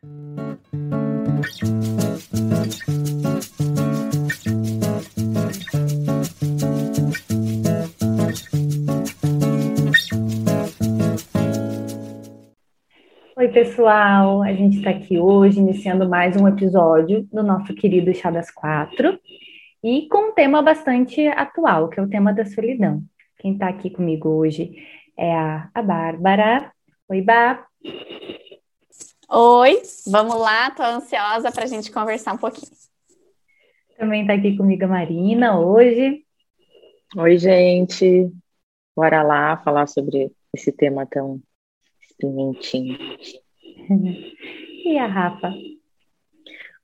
Oi, pessoal! A gente está aqui hoje iniciando mais um episódio do nosso querido Chá das Quatro e com um tema bastante atual, que é o tema da solidão. Quem está aqui comigo hoje é a, a Bárbara. Oi, Bá! Oi, vamos lá, tô ansiosa para a gente conversar um pouquinho. Também está aqui comigo a Marina hoje. Oi, gente. Bora lá falar sobre esse tema tão pimentinho. e a Rafa?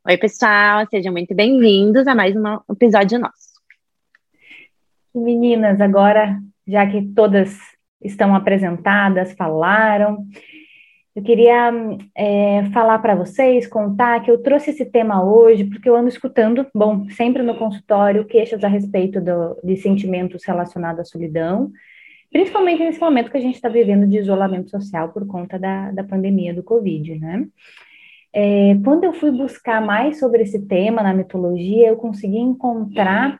Oi, pessoal, sejam muito bem-vindos a mais um episódio nosso. Meninas, agora, já que todas estão apresentadas, falaram, eu queria é, falar para vocês, contar que eu trouxe esse tema hoje porque eu ando escutando, bom, sempre no consultório, queixas a respeito do, de sentimentos relacionados à solidão, principalmente nesse momento que a gente está vivendo de isolamento social por conta da, da pandemia do Covid, né? É, quando eu fui buscar mais sobre esse tema na mitologia, eu consegui encontrar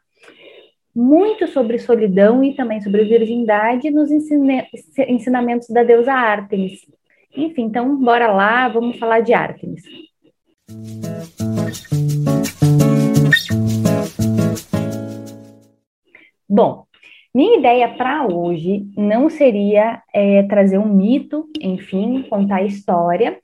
muito sobre solidão e também sobre virgindade nos ensinamentos da deusa Ártemis, enfim, então bora lá, vamos falar de Artemis. Bom, minha ideia para hoje não seria é, trazer um mito, enfim, contar a história,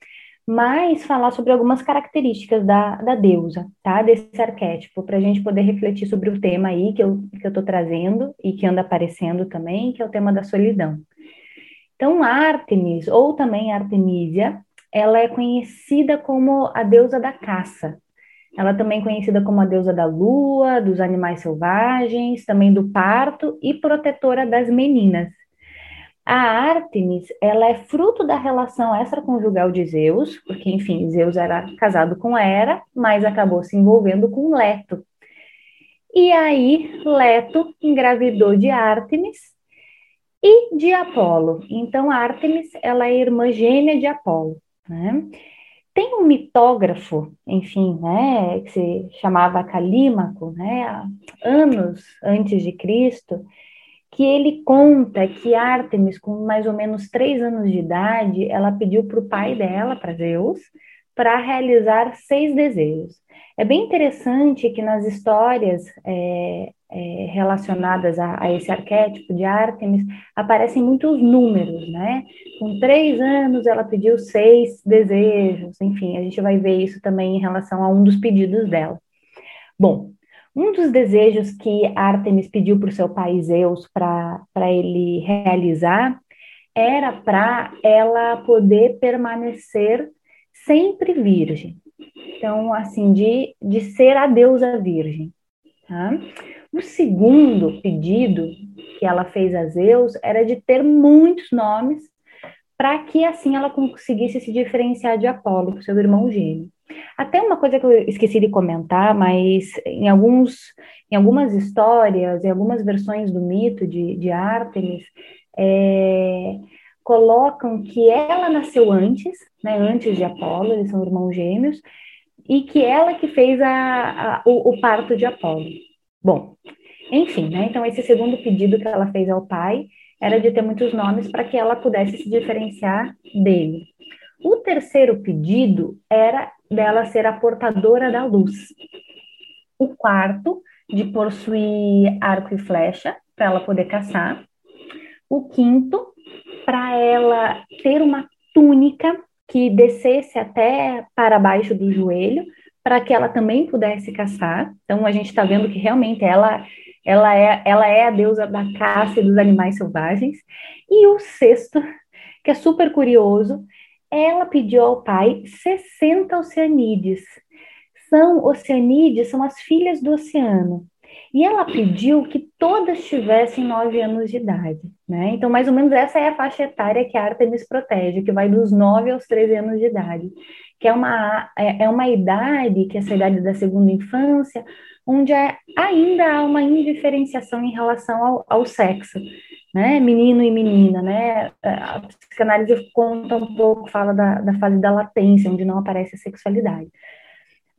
mas falar sobre algumas características da, da deusa, tá? Desse arquétipo, para a gente poder refletir sobre o tema aí que eu estou que eu trazendo e que anda aparecendo também, que é o tema da solidão. Então, Artemis, ou também Artemisia, ela é conhecida como a deusa da caça. Ela também é conhecida como a deusa da lua, dos animais selvagens, também do parto e protetora das meninas. A Artemis, ela é fruto da relação extraconjugal de Zeus, porque, enfim, Zeus era casado com Hera, mas acabou se envolvendo com Leto. E aí, Leto engravidou de Artemis, e de Apolo. Então, Ártemis, ela é irmã gêmea de Apolo, né? Tem um mitógrafo, enfim, né, que se chamava Calímaco, né, anos antes de Cristo, que ele conta que Ártemis, com mais ou menos três anos de idade, ela pediu para o pai dela, para Zeus, para realizar seis desejos. É bem interessante que nas histórias é, é, relacionadas a, a, esse arquétipo de Ártemis aparecem muitos números, né? Com três anos ela pediu seis desejos, enfim, a gente vai ver isso também em relação a um dos pedidos dela. Bom, um dos desejos que Ártemis pediu para o seu pai Zeus para ele realizar era para ela poder permanecer sempre virgem. Então, assim, de, de ser a deusa virgem. Tá? O segundo pedido que ela fez a Zeus era de ter muitos nomes para que assim ela conseguisse se diferenciar de Apolo, seu irmão gêmeo. Até uma coisa que eu esqueci de comentar, mas em alguns em algumas histórias, em algumas versões do mito de, de Ártemis, é, colocam que ela nasceu antes, né, antes de Apolo, eles são irmãos gêmeos, e que ela que fez a, a o, o parto de Apolo. Bom, enfim, né? Então, esse segundo pedido que ela fez ao pai era de ter muitos nomes para que ela pudesse se diferenciar dele. O terceiro pedido era dela ser a portadora da luz. O quarto, de possuir arco e flecha, para ela poder caçar. O quinto, para ela ter uma túnica que descesse até para baixo do joelho, para que ela também pudesse caçar. Então a gente está vendo que realmente ela ela é, ela é a deusa da caça e dos animais selvagens. E o sexto, que é super curioso, ela pediu ao pai 60 oceanídees. São oceanídees, são as filhas do oceano. E ela pediu que todas tivessem nove anos de idade, né? Então, mais ou menos essa é a faixa etária que a Artemis protege, que vai dos nove aos 13 anos de idade que é uma, é, é uma idade, que é essa idade da segunda infância, onde é, ainda há uma indiferenciação em relação ao, ao sexo. né? Menino e menina, né? A psicanálise conta um pouco, fala da, da fase da latência, onde não aparece a sexualidade.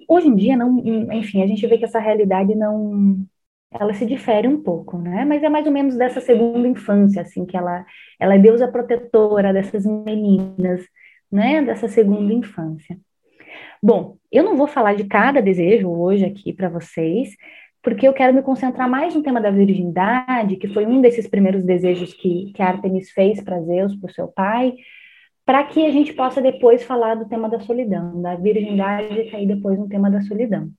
Hoje em dia, não, enfim, a gente vê que essa realidade não, ela se difere um pouco, né? Mas é mais ou menos dessa segunda infância, assim, que ela, ela é deusa protetora dessas meninas, né? Dessa segunda infância. Bom, eu não vou falar de cada desejo hoje aqui para vocês, porque eu quero me concentrar mais no tema da virgindade, que foi um desses primeiros desejos que, que Artemis fez para Zeus, para o seu pai, para que a gente possa depois falar do tema da solidão, da virgindade e cair depois no tema da solidão.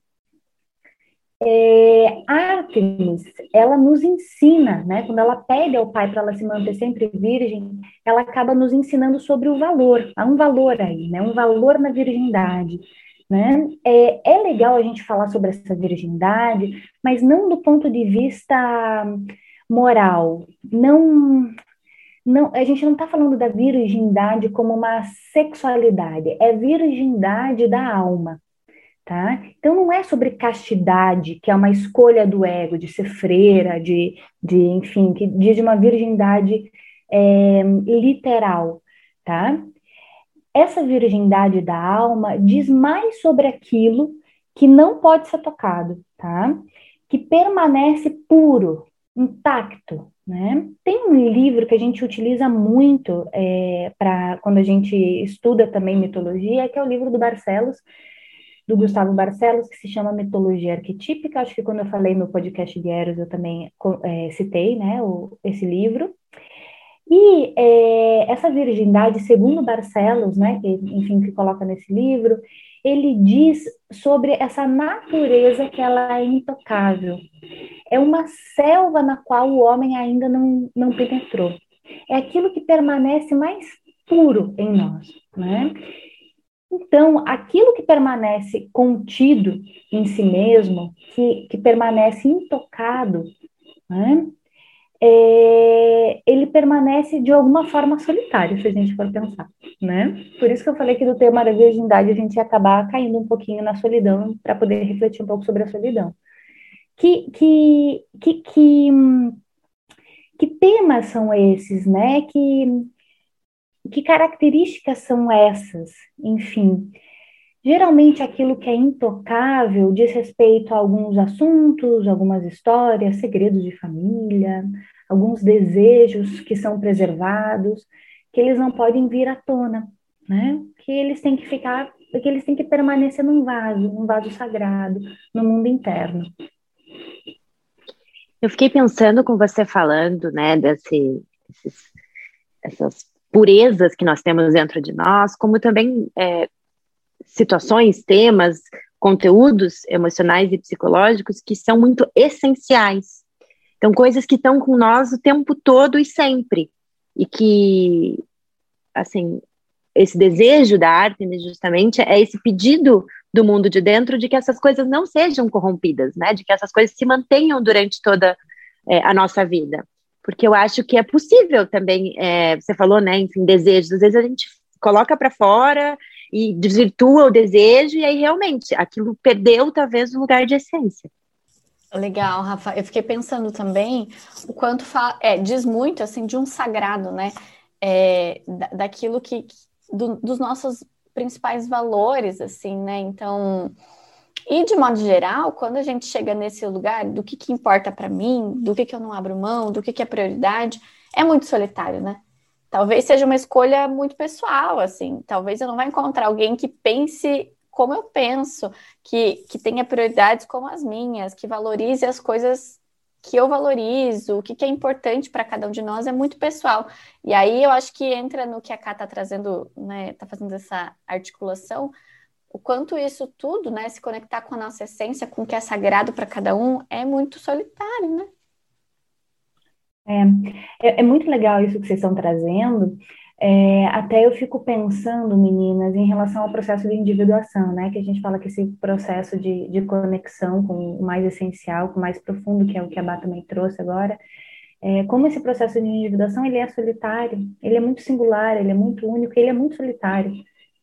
É, Artemis, ela nos ensina, né? Quando ela pede ao pai para ela se manter sempre virgem, ela acaba nos ensinando sobre o valor. Há um valor aí, né? Um valor na virgindade. Né? É, é legal a gente falar sobre essa virgindade, mas não do ponto de vista moral. Não, não, a gente não está falando da virgindade como uma sexualidade, é virgindade da alma. Tá? Então não é sobre castidade, que é uma escolha do ego, de ser freira, de, de enfim, que diz de uma virgindade é, literal, tá? essa virgindade da alma diz mais sobre aquilo que não pode ser tocado, tá? Que permanece puro, intacto, né? Tem um livro que a gente utiliza muito é, para quando a gente estuda também mitologia, que é o livro do Barcelos, do Gustavo Barcelos, que se chama Mitologia Arquetípica. Acho que quando eu falei no podcast de Eros eu também é, citei, né, o, esse livro. E é, essa virgindade, segundo Barcelos, né, que, enfim, que coloca nesse livro, ele diz sobre essa natureza que ela é intocável. É uma selva na qual o homem ainda não, não penetrou. É aquilo que permanece mais puro em nós, né? Então, aquilo que permanece contido em si mesmo, que, que permanece intocado, né? é, ele permanece de alguma forma solitário, se a gente for pensar, né? Por isso que eu falei que do tema da virgindade a gente ia acabar caindo um pouquinho na solidão para poder refletir um pouco sobre a solidão. Que, que, que, que, que temas são esses, né? Que, que características são essas? Enfim, Geralmente, aquilo que é intocável diz respeito a alguns assuntos, algumas histórias, segredos de família, alguns desejos que são preservados, que eles não podem vir à tona, né? Que eles têm que ficar, que eles têm que permanecer num vaso, num vaso sagrado, no mundo interno. Eu fiquei pensando com você falando, né, desse, essas purezas que nós temos dentro de nós, como também é, situações, temas, conteúdos emocionais e psicológicos que são muito essenciais. Então, coisas que estão com nós o tempo todo e sempre. E que, assim, esse desejo da arte, justamente, é esse pedido do mundo de dentro de que essas coisas não sejam corrompidas, né? De que essas coisas se mantenham durante toda é, a nossa vida. Porque eu acho que é possível também, é, você falou, né, enfim, desejos, às vezes a gente coloca para fora e desvirtua o desejo, e aí realmente aquilo perdeu talvez o lugar de essência. Legal, Rafa. Eu fiquei pensando também o quanto é, diz muito assim de um sagrado, né? É, daquilo que do, dos nossos principais valores, assim, né? Então, e de modo geral, quando a gente chega nesse lugar do que, que importa para mim, do que, que eu não abro mão, do que, que é prioridade, é muito solitário, né? talvez seja uma escolha muito pessoal, assim. Talvez eu não vá encontrar alguém que pense como eu penso, que, que tenha prioridades como as minhas, que valorize as coisas que eu valorizo, o que, que é importante para cada um de nós é muito pessoal. E aí eu acho que entra no que a Ká está trazendo, né, está fazendo essa articulação, o quanto isso tudo, né, se conectar com a nossa essência, com o que é sagrado para cada um, é muito solitário, né? É, é, é muito legal isso que vocês estão trazendo. É, até eu fico pensando, meninas, em relação ao processo de individuação, né? Que a gente fala que esse processo de, de conexão com o mais essencial, com o mais profundo, que é o que a Bá também trouxe agora, é, como esse processo de individuação ele é solitário, ele é muito singular, ele é muito único, ele é muito solitário.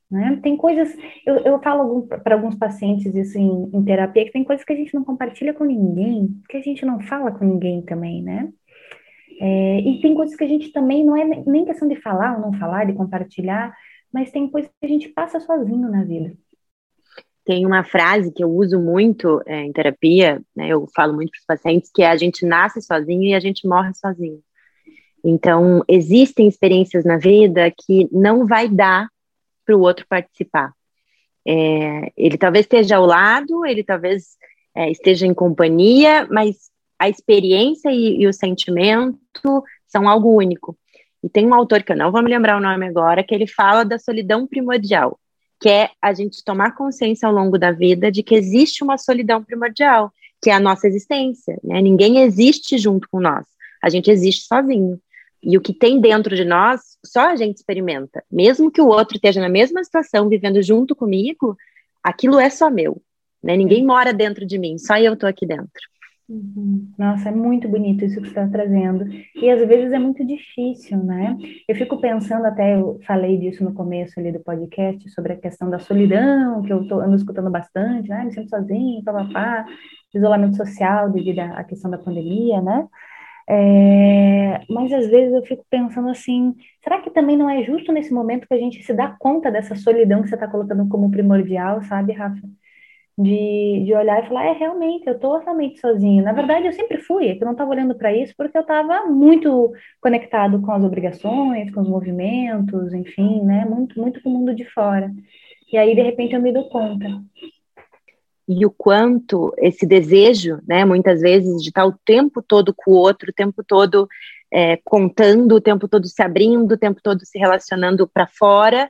Né? Tem coisas, eu, eu falo para alguns pacientes isso em, em terapia, que tem coisas que a gente não compartilha com ninguém, que a gente não fala com ninguém também, né? É, e tem coisas que a gente também não é nem questão de falar ou não falar, de compartilhar, mas tem coisas que a gente passa sozinho na vida. Tem uma frase que eu uso muito é, em terapia, né, eu falo muito para os pacientes, que é a gente nasce sozinho e a gente morre sozinho. Então, existem experiências na vida que não vai dar para o outro participar. É, ele talvez esteja ao lado, ele talvez é, esteja em companhia, mas a experiência e, e, o sentimento são algo único. E tem um autor que eu não vou me lembrar o nome agora, que ele fala da solidão primordial, que é a gente tomar consciência ao longo da vida de que existe uma solidão primordial, que é a nossa existência. Né? Ninguém existe junto com nós, a gente existe sozinho. E o que tem dentro de nós, só a gente experimenta. Mesmo que o outro esteja na mesma situação, vivendo junto comigo, aquilo é só meu. Né? Ninguém mora dentro de mim, só eu estou aqui dentro. Uhum. Nossa, é muito bonito isso que você está trazendo. E às vezes é muito difícil, né? Eu fico pensando, até eu falei disso no começo ali do podcast, sobre a questão da solidão, que eu tô, ando escutando bastante, né? Me sinto sozinho, papapá, isolamento social devido à questão da pandemia, né? É, mas às vezes eu fico pensando assim, será que também não é justo nesse momento que a gente se dá conta dessa solidão que você está colocando como primordial, sabe, Rafa? de, de olhar e falar, é, realmente, eu estou realmente sozinho. Na verdade, eu sempre fui, é que eu não estava olhando para isso porque eu estava muito conectado com as obrigações, com os movimentos, enfim, né, muito, muito com o mundo de fora. E aí, de repente, eu me dou conta. E o quanto esse desejo, né, muitas vezes, de estar o tempo todo com o outro, o tempo todo é, contando, o tempo todo se abrindo, o tempo todo se relacionando para fora,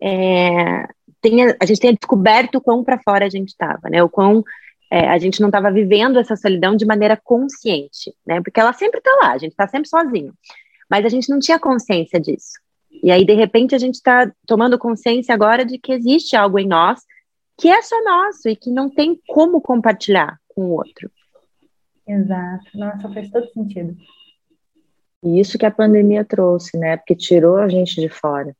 é, a gente tenha descoberto o quão para fora a gente estava, né? O quão é, a gente não estava vivendo essa solidão de maneira consciente, né? Porque ela sempre está lá, a gente está sempre sozinho, mas a gente não tinha consciência disso. E aí, de repente, a gente está tomando consciência agora de que existe algo em nós que é só nosso e que não tem como compartilhar com o outro. Exato. Nossa, faz todo sentido. E isso que a pandemia trouxe, né? Porque tirou a gente de fora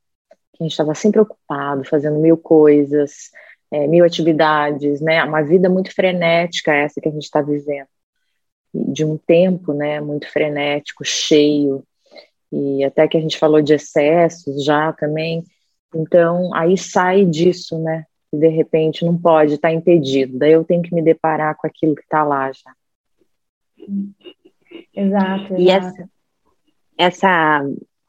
que a gente estava sempre ocupado, fazendo mil coisas, é, mil atividades, né? Uma vida muito frenética essa que a gente está vivendo, de um tempo, né? Muito frenético, cheio, e até que a gente falou de excessos já também. Então, aí sai disso, né? E de repente não pode, está impedido. Daí eu tenho que me deparar com aquilo que está lá já. Exato, exato. E essa, essa,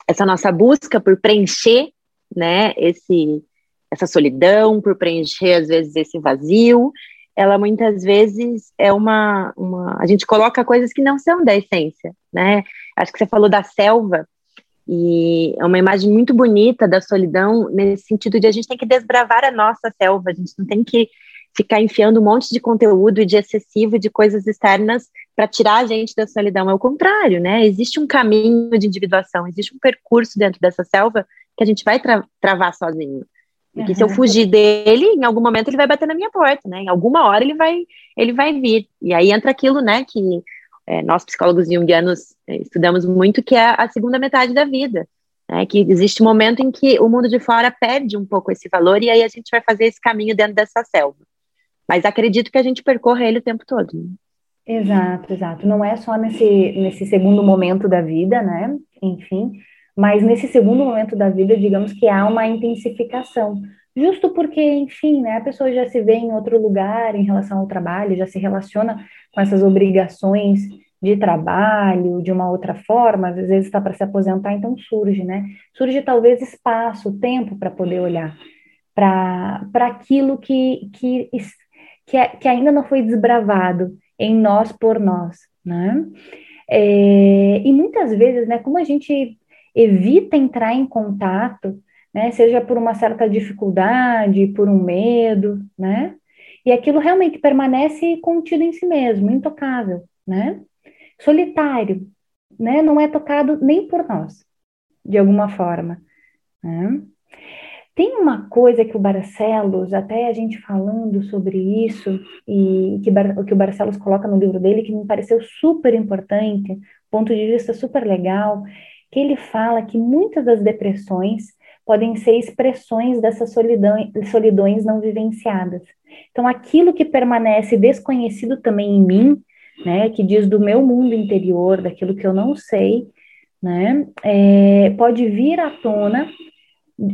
essa nossa busca por preencher né, esse, essa solidão, por preencher às vezes esse vazio, ela muitas vezes é uma, uma, a gente coloca coisas que não são da essência, né? Acho que você falou da selva e é uma imagem muito bonita da solidão nesse sentido de a gente tem que desbravar a nossa selva, a gente não tem que ficar enfiando um monte de conteúdo e de excessivo de coisas externas para tirar a gente da solidão. É o contrário, né? Existe um caminho de individuação, existe um percurso dentro dessa selva que a gente vai tra travar sozinho. Porque uhum. se eu fugir dele, em algum momento ele vai bater na minha porta, né? Em alguma hora ele vai, ele vai vir. E aí entra aquilo, né, que é, nós psicólogos junguianos é, estudamos muito, que é a segunda metade da vida. Né, que existe um momento em que o mundo de fora perde um pouco esse valor e aí a gente vai fazer esse caminho dentro dessa selva. Mas acredito que a gente percorra ele o tempo todo. Né? Exato, exato. Não é só nesse, nesse segundo momento da vida, né? Enfim, mas nesse segundo momento da vida, digamos que há uma intensificação, justo porque, enfim, né, a pessoa já se vê em outro lugar em relação ao trabalho, já se relaciona com essas obrigações de trabalho de uma outra forma, às vezes está para se aposentar, então surge, né? Surge talvez espaço, tempo para poder olhar para aquilo que, que, que, é, que ainda não foi desbravado em nós por nós, né? É, e muitas vezes, né, como a gente evita entrar em contato, né, seja por uma certa dificuldade, por um medo, né, e aquilo realmente permanece contido em si mesmo, intocável, né, solitário, né, não é tocado nem por nós, de alguma forma, né. Tem uma coisa que o Barcelos, até a gente falando sobre isso, e que, que o Barcelos coloca no livro dele, que me pareceu super importante, ponto de vista super legal, que ele fala que muitas das depressões podem ser expressões dessas solidão, solidões não vivenciadas. Então, aquilo que permanece desconhecido também em mim, né, que diz do meu mundo interior, daquilo que eu não sei, né, é, pode vir à tona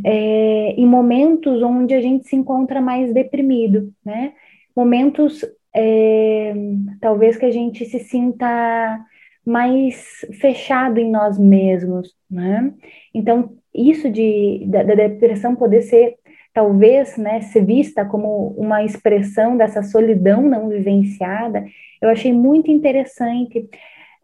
é, em momentos onde a gente se encontra mais deprimido, né, momentos é, talvez que a gente se sinta mais fechado em nós mesmos, né? Então, isso de, da, da depressão poder ser, talvez, né, ser vista como uma expressão dessa solidão não vivenciada, eu achei muito interessante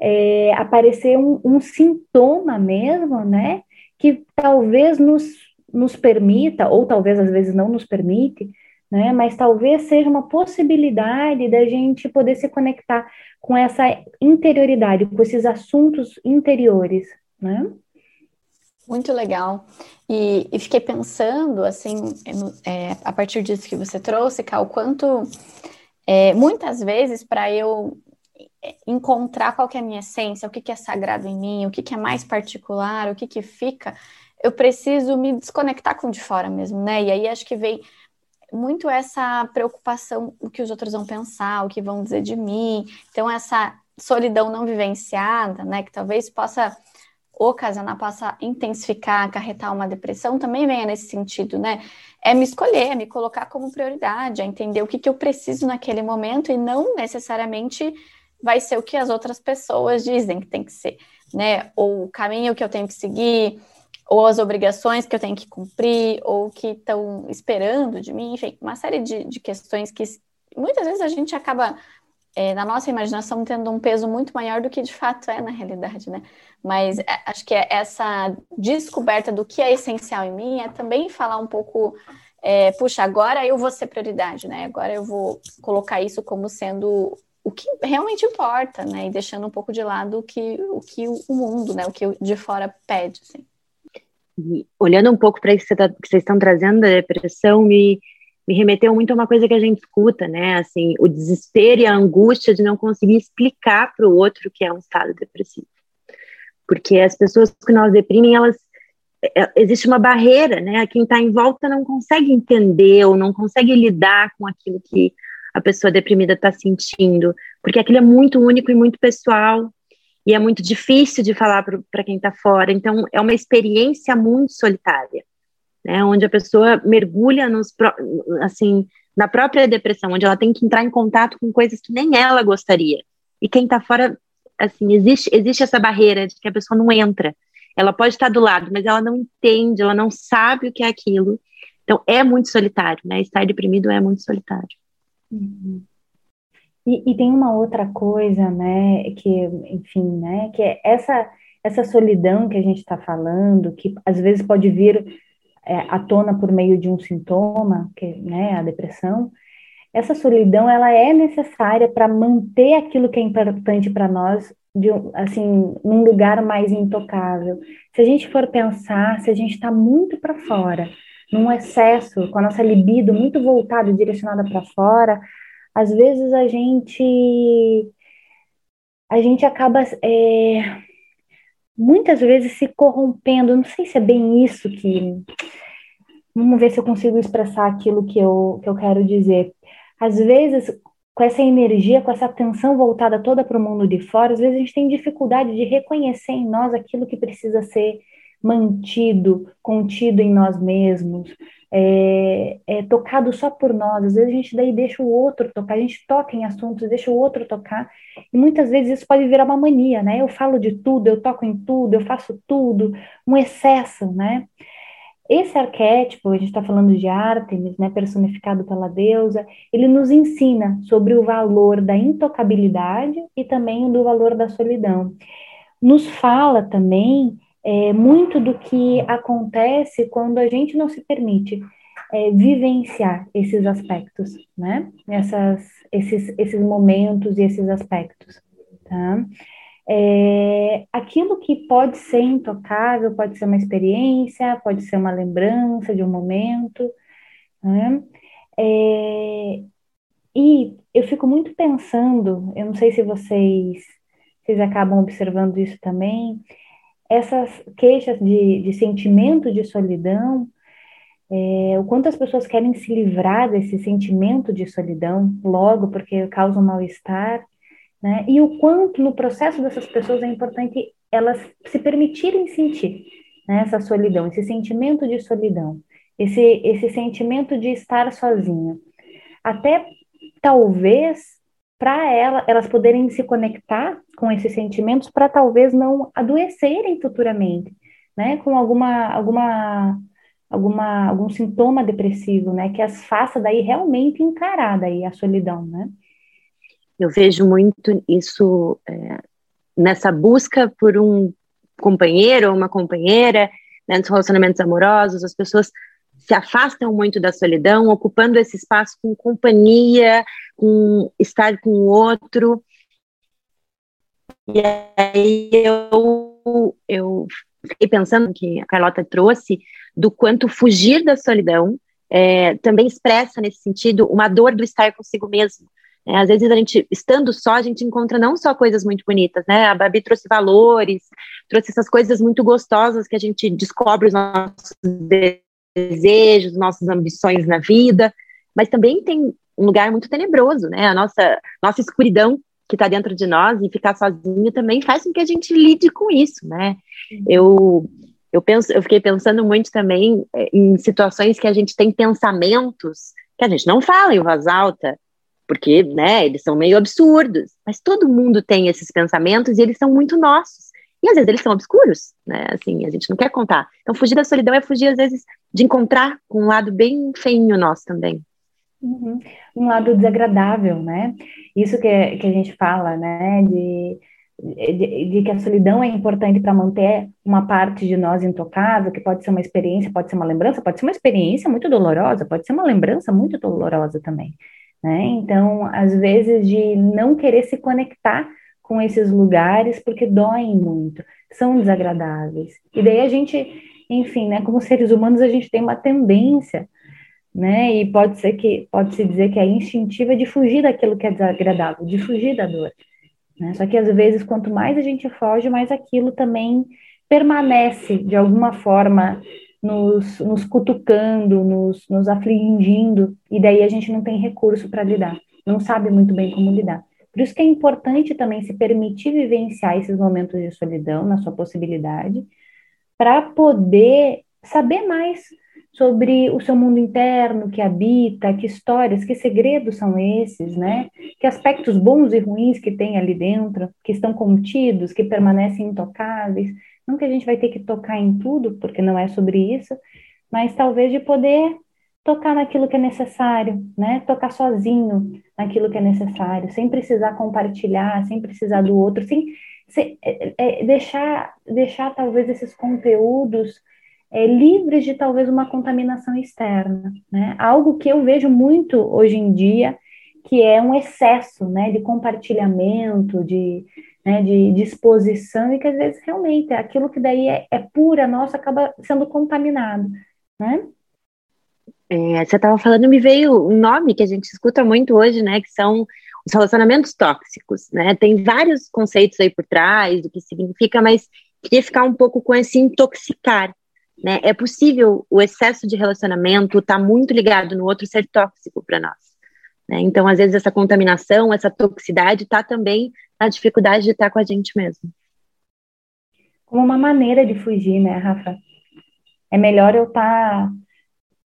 é, aparecer um, um, sintoma mesmo, né, que talvez nos, nos permita, ou talvez às vezes não nos permite, né? Mas talvez seja uma possibilidade da gente poder se conectar com essa interioridade, com esses assuntos interiores, né? Muito legal. E, e fiquei pensando, assim, é, a partir disso que você trouxe, Cal, quanto é, muitas vezes para eu encontrar qual é a minha essência, o que, que é sagrado em mim, o que, que é mais particular, o que, que fica, eu preciso me desconectar com de fora mesmo, né? E aí acho que vem muito essa preocupação o que os outros vão pensar, o que vão dizer de mim. Então, essa solidão não vivenciada, né, que talvez possa ocasionar, possa intensificar, acarretar uma depressão, também venha nesse sentido, né? É me escolher, é me colocar como prioridade, é entender o que, que eu preciso naquele momento e não necessariamente vai ser o que as outras pessoas dizem que tem que ser, né? Ou o caminho que eu tenho que seguir, ou as obrigações que eu tenho que cumprir, ou que estão esperando de mim, enfim, uma série de, de questões que muitas vezes a gente acaba, é, na nossa imaginação, tendo um peso muito maior do que de fato é na realidade, né? Mas é, acho que essa descoberta do que é essencial em mim é também falar um pouco, é, puxa, agora eu vou ser prioridade, né? Agora eu vou colocar isso como sendo o que realmente importa, né? E deixando um pouco de lado o que o, que o mundo, né? O que de fora pede, assim. Olhando um pouco para isso que, tá, vocês estão trazendo da depressão, me, me remeteu muito a uma coisa que a gente escuta, né? Assim, o desespero e a angústia de não conseguir explicar para o outro que é um estado depressivo. Porque as pessoas que nós deprimem, elas é, existe uma barreira, né? Quem está em volta não consegue entender ou não consegue lidar com aquilo que a pessoa deprimida está sentindo, porque aquilo é muito único e muito pessoal e é muito difícil de falar para quem está fora. Então, é uma experiência muito solitária, né? Onde a pessoa mergulha nos, assim, na própria depressão, onde ela tem que entrar em contato com coisas que nem ela gostaria. E quem está fora, assim, existe, existe essa barreira de que a pessoa não entra. Ela pode estar do lado, mas ela não entende, ela não sabe o que é aquilo. Então, é muito solitário, né? Estar deprimido é muito solitário. Uhum. E, e, tem uma outra coisa, né, que, enfim, né, que é essa, essa solidão que a gente está falando, que às vezes pode vir é, à tona por meio de um sintoma, que, né, a depressão, essa solidão, ela é necessária para manter aquilo que é importante para nós, de, assim, num lugar mais intocável. Se a gente for pensar, se a gente está muito para fora, num excesso, com a nossa libido muito voltada, direcionada para fora, às vezes a gente a gente acaba é, muitas vezes se corrompendo. Não sei se é bem isso que. Vamos ver se eu consigo expressar aquilo que eu, que eu quero dizer. Às vezes, com essa energia, com essa atenção voltada toda para o mundo de fora, às vezes a gente tem dificuldade de reconhecer em nós aquilo que precisa ser mantido, contido em nós mesmos, é, é, tocado só por nós. Às vezes a gente daí deixa o outro tocar, a gente toca em assuntos, deixa o outro tocar, e muitas vezes isso pode virar uma mania, né? Eu falo de tudo, eu toco em tudo, eu faço tudo, um excesso, né? Esse arquétipo, a gente está falando de Artemis, né, personificado pela deusa, ele nos ensina sobre o valor da intocabilidade e também do valor da solidão. Nos fala também é, muito do que acontece quando a gente não se permite é, vivenciar esses aspectos, né? Essas, esses, esses momentos e esses aspectos, tá? É, aquilo que pode ser intocável, pode ser uma experiência, pode ser uma lembrança de um momento, né? É, e eu fico muito pensando, eu não sei se vocês, vocês acabam observando isso também, essas queixas de, de sentimento de solidão, é, o quanto as pessoas querem se livrar desse sentimento de solidão logo, porque causa um mal-estar, né? E o quanto no processo dessas pessoas é importante elas se permitirem sentir né, essa solidão, esse sentimento de solidão, esse, esse sentimento de estar sozinha. Até talvez para ela, elas poderem se conectar com esses sentimentos para talvez não adoecerem futuramente, né, com alguma alguma alguma algum sintoma depressivo, né, que as faça daí realmente encarar daí a solidão, né? Eu vejo muito isso é, nessa busca por um companheiro ou uma companheira, né, nos relacionamentos amorosos, as pessoas se afastam muito da solidão, ocupando esse espaço com companhia, com estar com o outro. E aí eu, eu fiquei pensando que a Carlota trouxe do quanto fugir da solidão é, também expressa nesse sentido uma dor do estar consigo mesmo. É, às vezes a gente, estando só, a gente encontra não só coisas muito bonitas, né? A Babi trouxe valores, trouxe essas coisas muito gostosas que a gente descobre os nossos desejos, nossas ambições na vida, mas também tem um lugar muito tenebroso, né? A nossa, nossa escuridão que está dentro de nós e ficar sozinho também faz com que a gente lide com isso, né? Eu eu penso, eu fiquei pensando muito também é, em situações que a gente tem pensamentos que a gente não fala em voz alta, porque, né, eles são meio absurdos, mas todo mundo tem esses pensamentos e eles são muito nossos. E às vezes eles são obscuros, né? Assim, a gente não quer contar. Então, fugir da solidão é fugir, às vezes, de encontrar com um lado bem feinho nosso também. Uhum. Um lado desagradável, né? Isso que, que a gente fala, né? De, de, de que a solidão é importante para manter uma parte de nós intocável, que pode ser uma experiência, pode ser uma lembrança, pode ser uma experiência muito dolorosa, pode ser uma lembrança muito dolorosa também, né? Então, às vezes, de não querer se conectar com esses lugares porque doem muito, são desagradáveis. E daí a gente, enfim, né, como seres humanos, a gente tem uma tendência, né, e pode ser que, pode se dizer que é instintiva de fugir daquilo que é desagradável, de fugir da dor. Né? Só que às vezes, quanto mais a gente foge, mais aquilo também permanece de alguma forma nos, nos cutucando, nos, nos afligindo, e daí a gente não tem recurso para lidar, não sabe muito bem como lidar. Por isso que é importante também se permitir vivenciar esses momentos de solidão na sua possibilidade, para poder saber mais sobre o seu mundo interno que habita, que histórias, que segredos são esses, né? Que aspectos bons e ruins que tem ali dentro, que estão contidos, que permanecem intocáveis. Não que a gente vai ter que tocar em tudo, porque não é sobre isso, mas talvez de poder tocar naquilo que é necessário, né? Tocar sozinho naquilo que é necessário, sem precisar compartilhar, sem precisar do outro, sem, é, é, deixar, deixar talvez esses conteúdos é, livres de talvez uma contaminação externa, né? Algo que eu vejo muito hoje em dia, que é um excesso, né? De compartilhamento, de, né, de, de exposição e que às vezes realmente aquilo que daí é, é pura nossa acaba sendo contaminado, né? É, você estava falando, me veio um nome que a gente escuta muito hoje, né? Que são os relacionamentos tóxicos, né? Tem vários conceitos aí por trás do que significa, mas queria ficar um pouco com esse intoxicar, né? É possível o excesso de relacionamento estar tá muito ligado no outro ser tóxico para nós. Né? Então, às vezes, essa contaminação, essa toxicidade está também na dificuldade de estar com a gente mesmo. Como uma maneira de fugir, né, Rafa? É melhor eu estar. Tá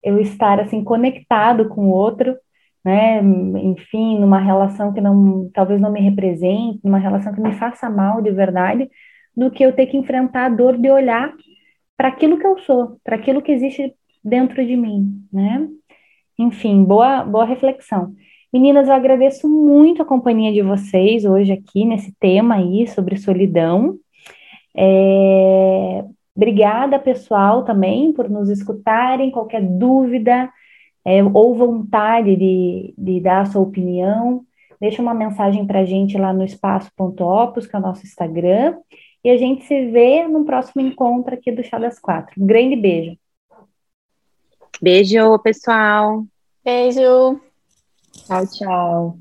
eu estar assim conectado com o outro, né? Enfim, numa relação que não, talvez não me represente, numa relação que me faça mal de verdade, do que eu ter que enfrentar a dor de olhar para aquilo que eu sou, para aquilo que existe dentro de mim, né? Enfim, boa, boa reflexão. Meninas, eu agradeço muito a companhia de vocês hoje aqui nesse tema aí sobre solidão. É, Obrigada, pessoal, também por nos escutarem. Qualquer dúvida é, ou vontade de, de dar a sua opinião, deixa uma mensagem para a gente lá no espaço.opus, que é o nosso Instagram. E a gente se vê no próximo encontro aqui do Chá das Quatro. Um grande beijo. Beijo, pessoal. Beijo. Tchau, tchau.